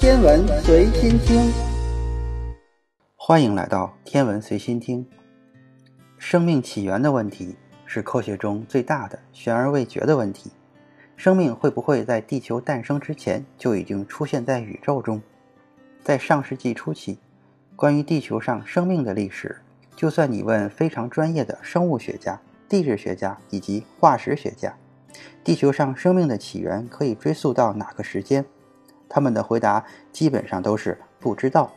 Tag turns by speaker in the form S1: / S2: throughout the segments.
S1: 天文随心听，
S2: 欢迎来到天文随心听。生命起源的问题是科学中最大的悬而未决的问题。生命会不会在地球诞生之前就已经出现在宇宙中？在上世纪初期，关于地球上生命的历史，就算你问非常专业的生物学家、地质学家以及化石学家，地球上生命的起源可以追溯到哪个时间？他们的回答基本上都是不知道。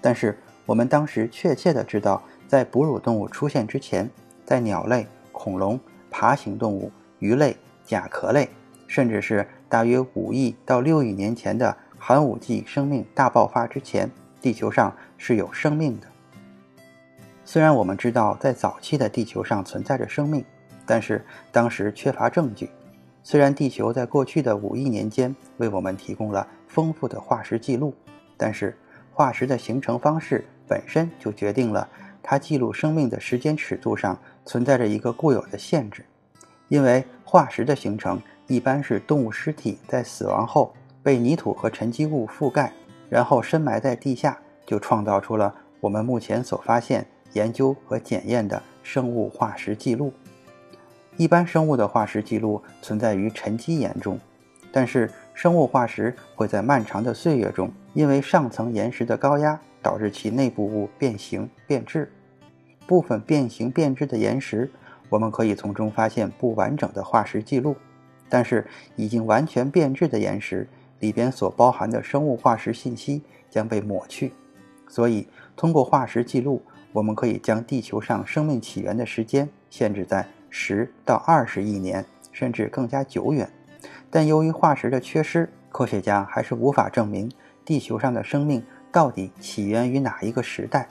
S2: 但是我们当时确切的知道，在哺乳动物出现之前，在鸟类、恐龙、爬行动物、鱼类、甲壳类，甚至是大约五亿到六亿年前的寒武纪生命大爆发之前，地球上是有生命的。虽然我们知道在早期的地球上存在着生命，但是当时缺乏证据。虽然地球在过去的五亿年间为我们提供了丰富的化石记录，但是化石的形成方式本身就决定了它记录生命的时间尺度上存在着一个固有的限制。因为化石的形成一般是动物尸体在死亡后被泥土和沉积物覆盖，然后深埋在地下，就创造出了我们目前所发现、研究和检验的生物化石记录。一般生物的化石记录存在于沉积岩中，但是生物化石会在漫长的岁月中，因为上层岩石的高压导致其内部物变形变质。部分变形变质的岩石，我们可以从中发现不完整的化石记录，但是已经完全变质的岩石里边所包含的生物化石信息将被抹去。所以，通过化石记录，我们可以将地球上生命起源的时间限制在。十到二十亿年，甚至更加久远，但由于化石的缺失，科学家还是无法证明地球上的生命到底起源于哪一个时代。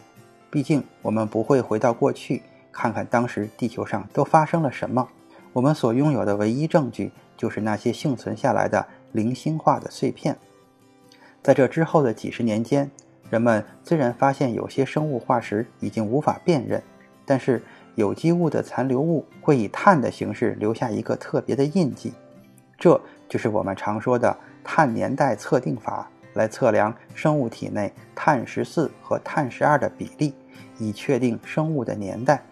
S2: 毕竟，我们不会回到过去看看当时地球上都发生了什么。我们所拥有的唯一证据就是那些幸存下来的零星化的碎片。在这之后的几十年间，人们虽然发现有些生物化石已经无法辨认，但是。有机物的残留物会以碳的形式留下一个特别的印记，这就是我们常说的碳年代测定法，来测量生物体内碳十四和碳十二的比例，以确定生物的年代。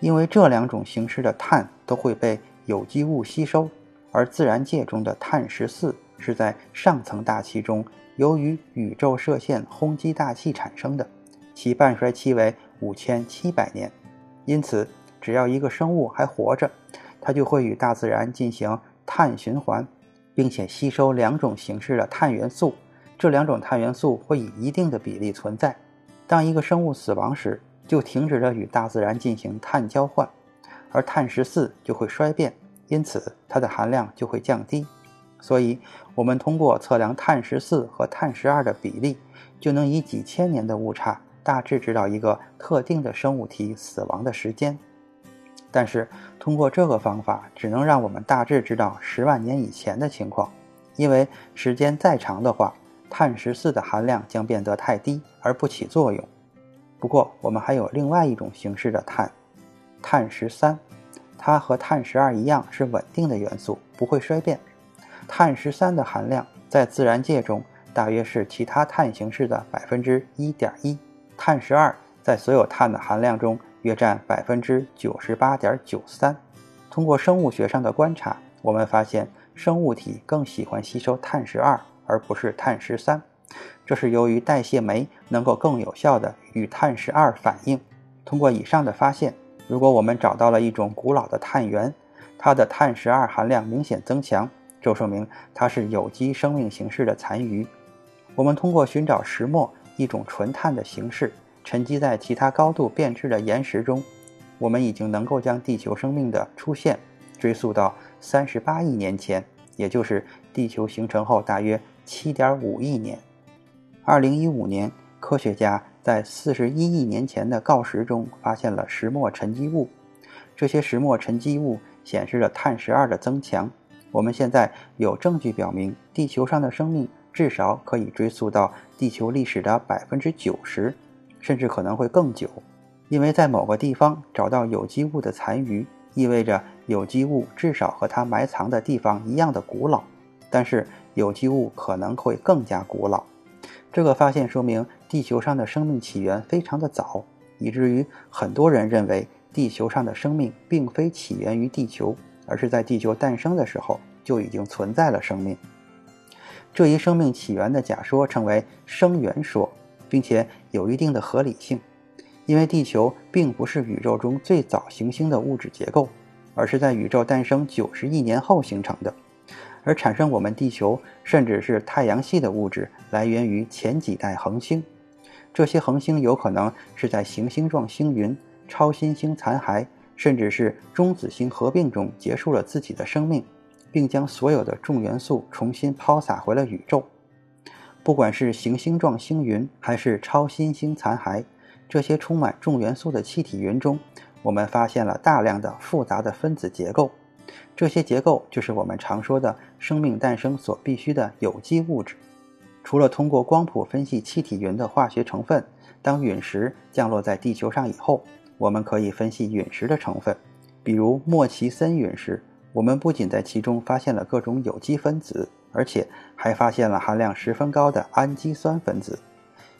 S2: 因为这两种形式的碳都会被有机物吸收，而自然界中的碳十四是在上层大气中由于宇宙射线轰击大气产生的，其半衰期为五千七百年。因此，只要一个生物还活着，它就会与大自然进行碳循环，并且吸收两种形式的碳元素。这两种碳元素会以一定的比例存在。当一个生物死亡时，就停止了与大自然进行碳交换，而碳十四就会衰变，因此它的含量就会降低。所以，我们通过测量碳十四和碳十二的比例，就能以几千年的误差。大致知道一个特定的生物体死亡的时间，但是通过这个方法只能让我们大致知道十万年以前的情况，因为时间再长的话，碳十四的含量将变得太低而不起作用。不过我们还有另外一种形式的碳，碳十三，它和碳十二一样是稳定的元素，不会衰变。碳十三的含量在自然界中大约是其他碳形式的百分之一点一。碳十二在所有碳的含量中约占百分之九十八点九三。通过生物学上的观察，我们发现生物体更喜欢吸收碳十二而不是碳十三，这是由于代谢酶能够更有效地与碳十二反应。通过以上的发现，如果我们找到了一种古老的碳源，它的碳十二含量明显增强，就说明它是有机生命形式的残余。我们通过寻找石墨。一种纯碳的形式沉积在其他高度变质的岩石中，我们已经能够将地球生命的出现追溯到三十八亿年前，也就是地球形成后大约七点五亿年。二零一五年，科学家在四十一亿年前的锆石中发现了石墨沉积物，这些石墨沉积物显示了碳十二的增强。我们现在有证据表明，地球上的生命。至少可以追溯到地球历史的百分之九十，甚至可能会更久。因为在某个地方找到有机物的残余，意味着有机物至少和它埋藏的地方一样的古老。但是有机物可能会更加古老。这个发现说明地球上的生命起源非常的早，以至于很多人认为地球上的生命并非起源于地球，而是在地球诞生的时候就已经存在了生命。这一生命起源的假说称为生源说，并且有一定的合理性，因为地球并不是宇宙中最早行星的物质结构，而是在宇宙诞生九十亿年后形成的。而产生我们地球甚至是太阳系的物质，来源于前几代恒星。这些恒星有可能是在行星状星云、超新星残骸，甚至是中子星合并中结束了自己的生命。并将所有的重元素重新抛洒回了宇宙。不管是行星状星云，还是超新星残骸，这些充满重元素的气体云中，我们发现了大量的复杂的分子结构。这些结构就是我们常说的生命诞生所必需的有机物质。除了通过光谱分析气体云的化学成分，当陨石降落在地球上以后，我们可以分析陨石的成分，比如莫奇森陨石。我们不仅在其中发现了各种有机分子，而且还发现了含量十分高的氨基酸分子。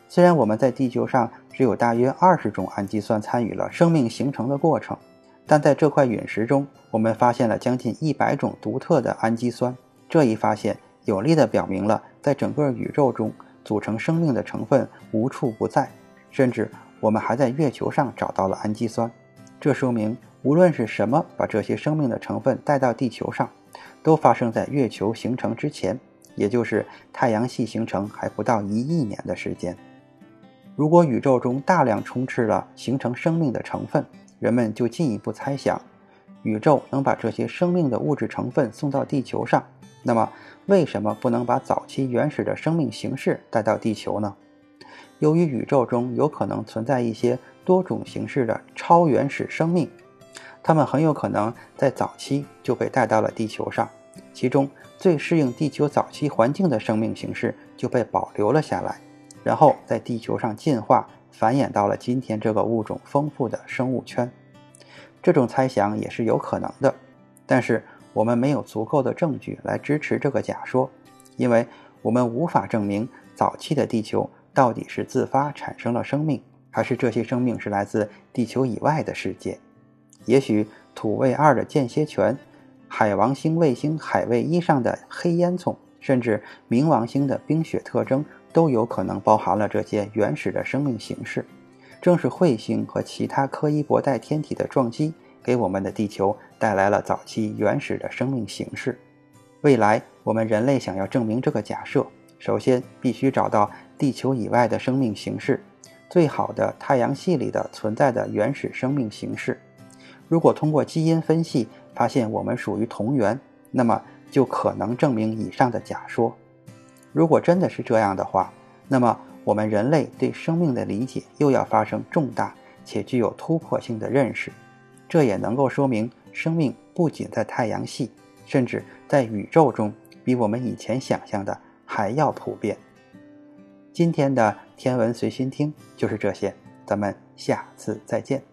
S2: 虽然我们在地球上只有大约二十种氨基酸参与了生命形成的过程，但在这块陨石中，我们发现了将近一百种独特的氨基酸。这一发现有力地表明了，在整个宇宙中组成生命的成分无处不在，甚至我们还在月球上找到了氨基酸。这说明。无论是什么把这些生命的成分带到地球上，都发生在月球形成之前，也就是太阳系形成还不到一亿年的时间。如果宇宙中大量充斥了形成生命的成分，人们就进一步猜想，宇宙能把这些生命的物质成分送到地球上，那么为什么不能把早期原始的生命形式带到地球呢？由于宇宙中有可能存在一些多种形式的超原始生命。它们很有可能在早期就被带到了地球上，其中最适应地球早期环境的生命形式就被保留了下来，然后在地球上进化繁衍到了今天这个物种丰富的生物圈。这种猜想也是有可能的，但是我们没有足够的证据来支持这个假说，因为我们无法证明早期的地球到底是自发产生了生命，还是这些生命是来自地球以外的世界。也许土卫二的间歇泉、海王星卫星海卫一上的黑烟囱，甚至冥王星的冰雪特征，都有可能包含了这些原始的生命形式。正是彗星和其他柯伊伯带天体的撞击，给我们的地球带来了早期原始的生命形式。未来，我们人类想要证明这个假设，首先必须找到地球以外的生命形式，最好的太阳系里的存在的原始生命形式。如果通过基因分析发现我们属于同源，那么就可能证明以上的假说。如果真的是这样的话，那么我们人类对生命的理解又要发生重大且具有突破性的认识。这也能够说明生命不仅在太阳系，甚至在宇宙中，比我们以前想象的还要普遍。今天的天文随心听就是这些，咱们下次再见。